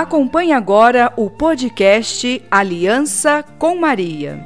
Acompanhe agora o podcast Aliança com Maria.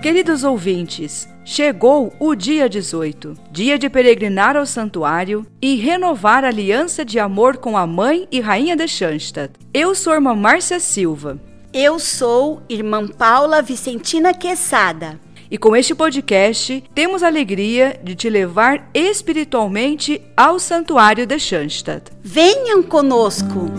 Queridos ouvintes, chegou o dia 18, dia de peregrinar ao santuário e renovar a aliança de amor com a mãe e rainha de Schanstatt. Eu sou a irmã Márcia Silva. Eu sou irmã Paula Vicentina Quesada. E com este podcast, temos a alegria de te levar espiritualmente ao Santuário de Schanstatt. Venham conosco!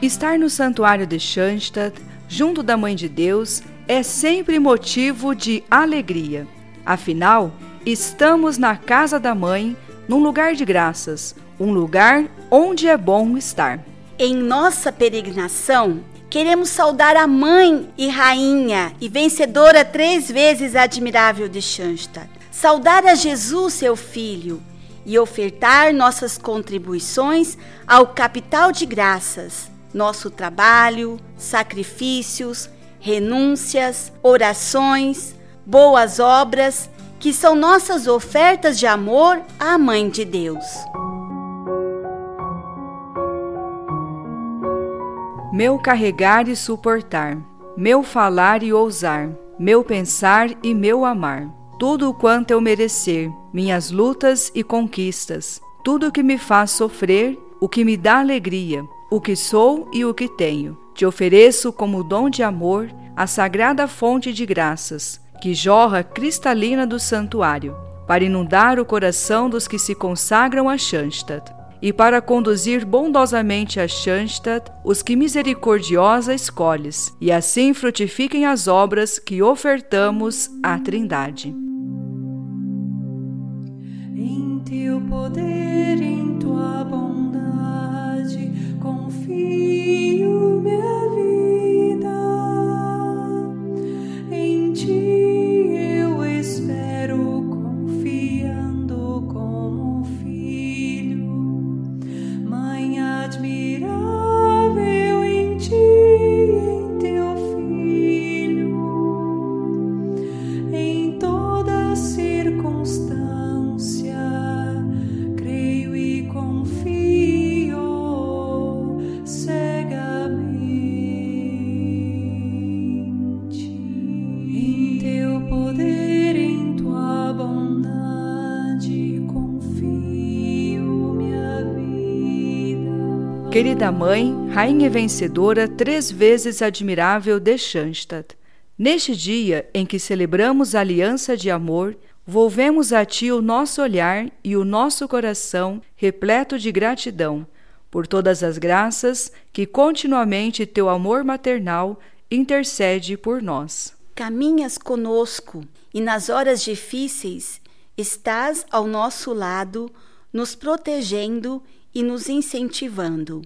Estar no Santuário de Schanstatt, junto da Mãe de Deus, é sempre motivo de alegria. Afinal, estamos na casa da Mãe, num lugar de graças, um lugar onde é bom estar. Em nossa peregrinação, queremos saudar a mãe e rainha e vencedora três vezes admirável de Schanstatt. Saudar a Jesus, seu filho, e ofertar nossas contribuições ao capital de graças, nosso trabalho, sacrifícios, renúncias, orações, boas obras que são nossas ofertas de amor à Mãe de Deus. Meu carregar e suportar, meu falar e ousar, meu pensar e meu amar, tudo quanto eu merecer, minhas lutas e conquistas, tudo que me faz sofrer, o que me dá alegria, o que sou e o que tenho. Te ofereço como dom de amor a sagrada fonte de graças que jorra cristalina do santuário, para inundar o coração dos que se consagram a Schanstatt, e para conduzir bondosamente a Schanstatt os que misericordiosa escolhes, e assim frutifiquem as obras que ofertamos à Trindade. Em teu poder, em tua Querida mãe, rainha vencedora, três vezes admirável de Schanstatt, neste dia em que celebramos a aliança de amor, volvemos a ti o nosso olhar e o nosso coração repleto de gratidão por todas as graças que continuamente teu amor maternal intercede por nós. Caminhas conosco e nas horas difíceis estás ao nosso lado, nos protegendo e nos incentivando.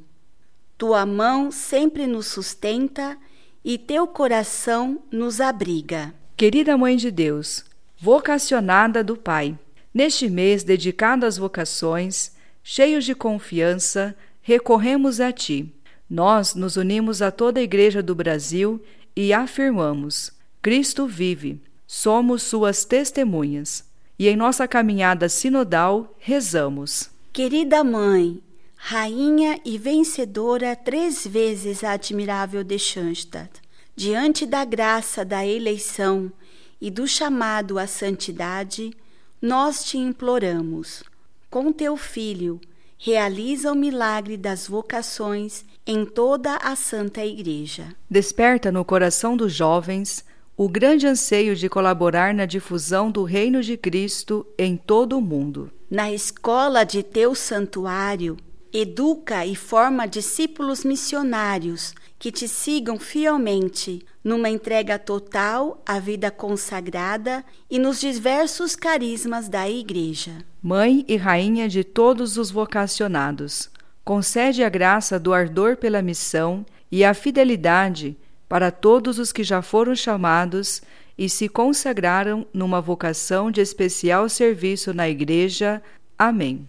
Tua mão sempre nos sustenta e teu coração nos abriga. Querida Mãe de Deus, vocacionada do Pai, neste mês dedicado às vocações, cheios de confiança, recorremos a Ti. Nós nos unimos a toda a Igreja do Brasil e afirmamos: Cristo vive, somos Suas testemunhas. E em nossa caminhada sinodal, rezamos. Querida Mãe, Rainha e vencedora três vezes admirável de Schanstatt, diante da graça da eleição e do chamado à santidade, nós te imploramos, com teu Filho, realiza o milagre das vocações em toda a Santa Igreja. Desperta no coração dos jovens o grande anseio de colaborar na difusão do reino de Cristo em todo o mundo. Na escola de teu santuário, educa e forma discípulos missionários que te sigam fielmente numa entrega total à vida consagrada e nos diversos carismas da Igreja. Mãe e Rainha de todos os vocacionados, concede a graça do ardor pela missão e a fidelidade para todos os que já foram chamados e se consagraram numa vocação de especial serviço na Igreja. Amém.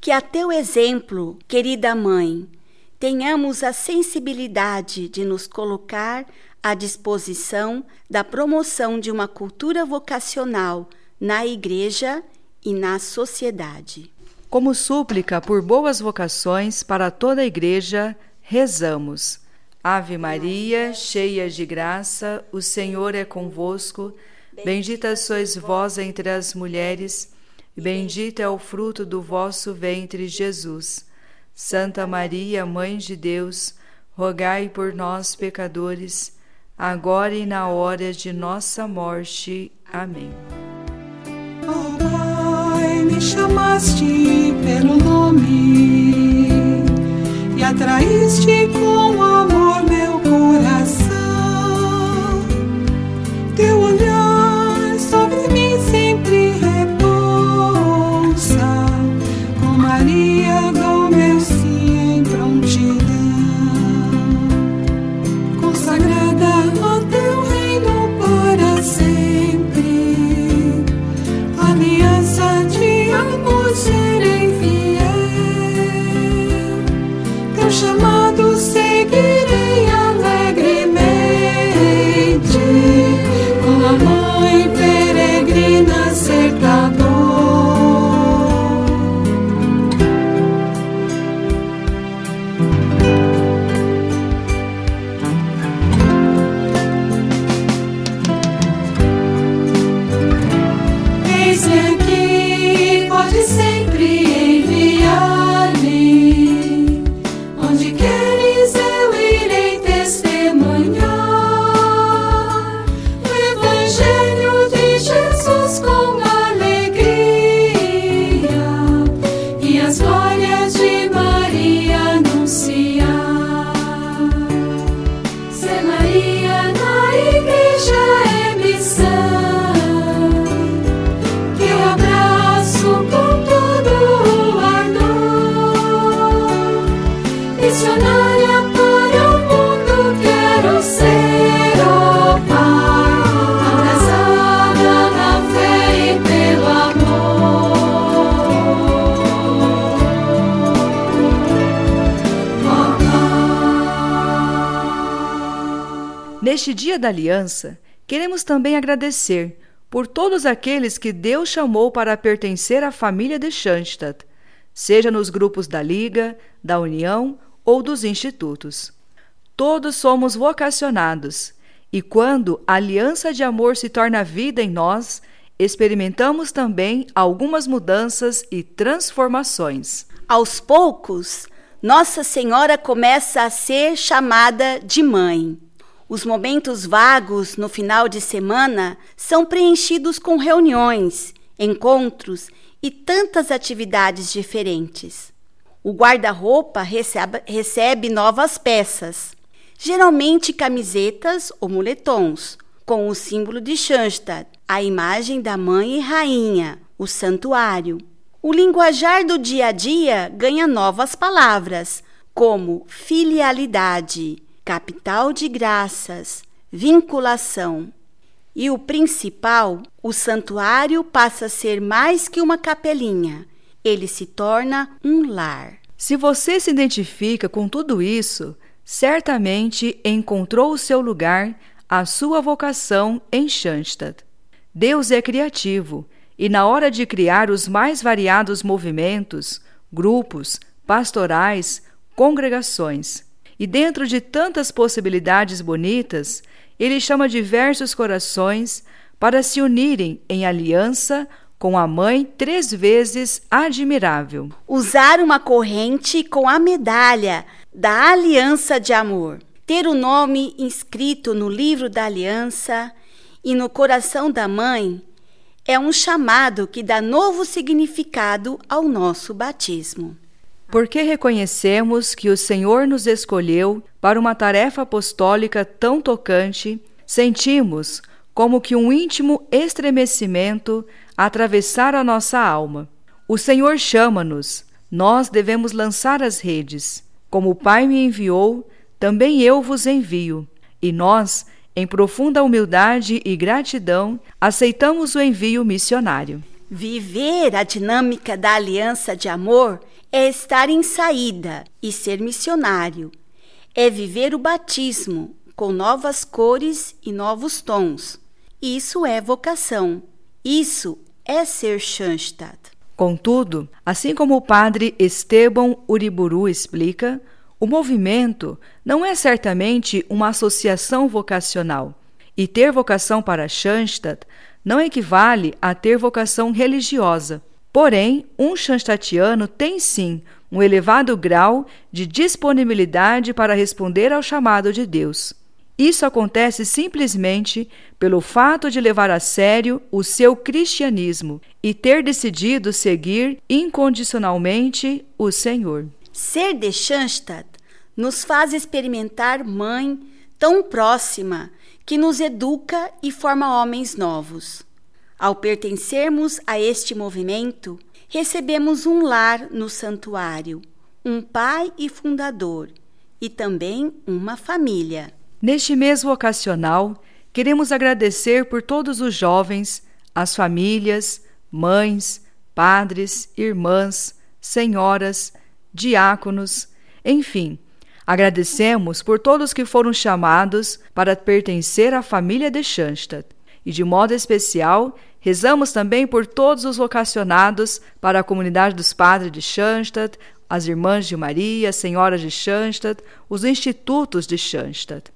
Que a teu exemplo, querida mãe, tenhamos a sensibilidade de nos colocar à disposição da promoção de uma cultura vocacional na Igreja e na sociedade. Como súplica por boas vocações para toda a Igreja, rezamos. Ave Maria, cheia de graça, o Senhor é convosco. Bendita sois vós entre as mulheres, e bendito é o fruto do vosso ventre, Jesus. Santa Maria, Mãe de Deus, rogai por nós, pecadores, agora e na hora de nossa morte. Amém. Oh, Pai, me chamaste pelo nome e atraíste com Maria Dia da Aliança, queremos também agradecer por todos aqueles que Deus chamou para pertencer à família de Schanstatt, seja nos grupos da Liga, da União ou dos institutos. Todos somos vocacionados, e quando a aliança de amor se torna vida em nós, experimentamos também algumas mudanças e transformações. Aos poucos, Nossa Senhora começa a ser chamada de mãe. Os momentos vagos no final de semana são preenchidos com reuniões, encontros e tantas atividades diferentes. O guarda-roupa recebe, recebe novas peças, geralmente camisetas ou moletons, com o símbolo de Schanstatt, a imagem da mãe e rainha, o santuário. O linguajar do dia a dia ganha novas palavras, como filialidade, capital de graças, vinculação. E o principal, o santuário passa a ser mais que uma capelinha, ele se torna um lar. Se você se identifica com tudo isso, certamente encontrou o seu lugar, a sua vocação em Schanstatt. Deus é criativo e, na hora de criar os mais variados movimentos, grupos, pastorais, congregações, e dentro de tantas possibilidades bonitas, ele chama diversos corações para se unirem em aliança com a mãe três vezes admirável. Usar uma corrente com a medalha da aliança de amor. Ter o nome inscrito no livro da aliança e no coração da mãe é um chamado que dá novo significado ao nosso batismo. Porque reconhecemos que o Senhor nos escolheu para uma tarefa apostólica tão tocante, sentimos como que um íntimo estremecimento atravessar a nossa alma. O Senhor chama-nos, nós devemos lançar as redes. Como o Pai me enviou, também eu vos envio. E nós, em profunda humildade e gratidão, aceitamos o envio missionário. Viver a dinâmica da aliança de amor é estar em saída e ser missionário. É viver o batismo com novas cores e novos tons. Isso é vocação. Isso é ser Schanstatt. Contudo, assim como o padre Esteban Uriburu explica, o movimento não é certamente uma associação vocacional. E ter vocação para Schanstatt não equivale a ter vocação religiosa. Porém, um Schanstattiano tem sim um elevado grau de disponibilidade para responder ao chamado de Deus. Isso acontece simplesmente pelo fato de levar a sério o seu cristianismo e ter decidido seguir incondicionalmente o Senhor. Ser de Schanstatt nos faz experimentar mãe tão próxima que nos educa e forma homens novos. Ao pertencermos a este movimento, recebemos um lar no santuário, um pai e fundador, e também uma família. Neste mês vocacional, queremos agradecer por todos os jovens, as famílias, mães, padres, irmãs, senhoras, diáconos, enfim, agradecemos por todos que foram chamados para pertencer à família de Schanstatt. E de modo especial, rezamos também por todos os vocacionados para a comunidade dos padres de Schanstatt, as irmãs de Maria, senhoras de Schanstatt, os institutos de Schanstatt.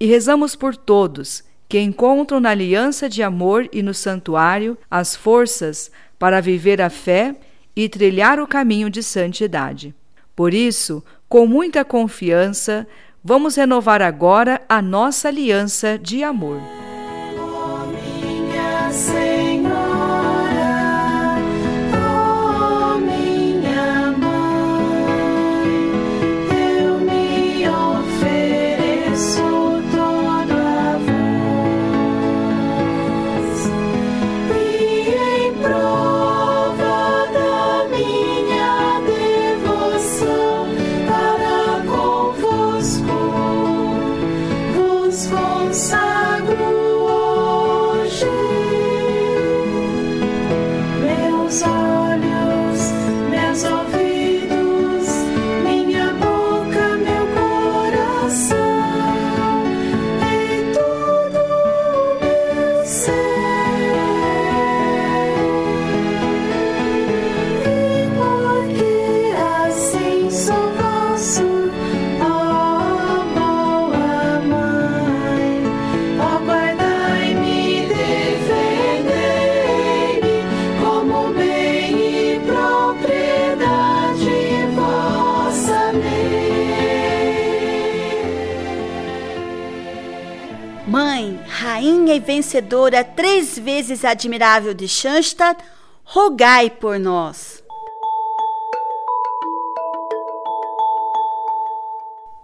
E rezamos por todos que encontram na aliança de amor e no santuário as forças para viver a fé e trilhar o caminho de santidade. Por isso, com muita confiança, vamos renovar agora a nossa aliança de amor. say rainha e vencedora, três vezes admirável de Schanstatt, rogai por nós.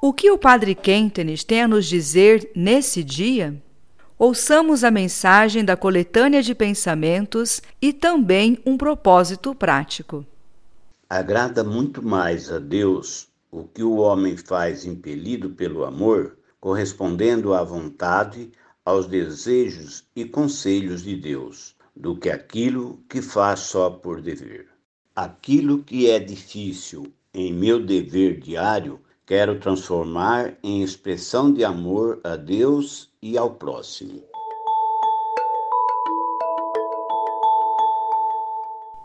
O que o Padre Kentenis tem a nos dizer nesse dia? Ouçamos a mensagem da coletânea de pensamentos e também um propósito prático. Agrada muito mais a Deus o que o homem faz impelido pelo amor, correspondendo à vontade, aos desejos e conselhos de Deus, do que aquilo que faz só por dever. Aquilo que é difícil em meu dever diário, quero transformar em expressão de amor a Deus e ao próximo.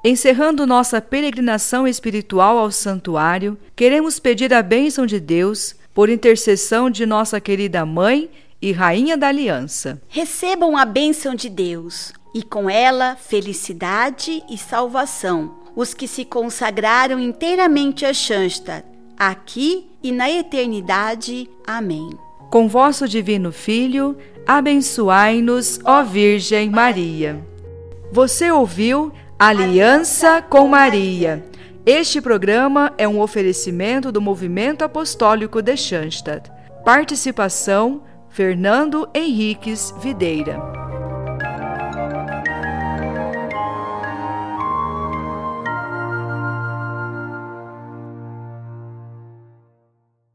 Encerrando nossa peregrinação espiritual ao santuário, queremos pedir a bênção de Deus por intercessão de nossa querida mãe e Rainha da Aliança. Recebam a bênção de Deus e com ela felicidade e salvação. Os que se consagraram inteiramente a Schanstatt, aqui e na eternidade. Amém. Com vosso divino Filho, abençoai-nos, ó Virgem Maria. Você ouviu Aliança com Maria. Este programa é um oferecimento do Movimento Apostólico de Schanstatt. Participação Fernando Henriques Videira.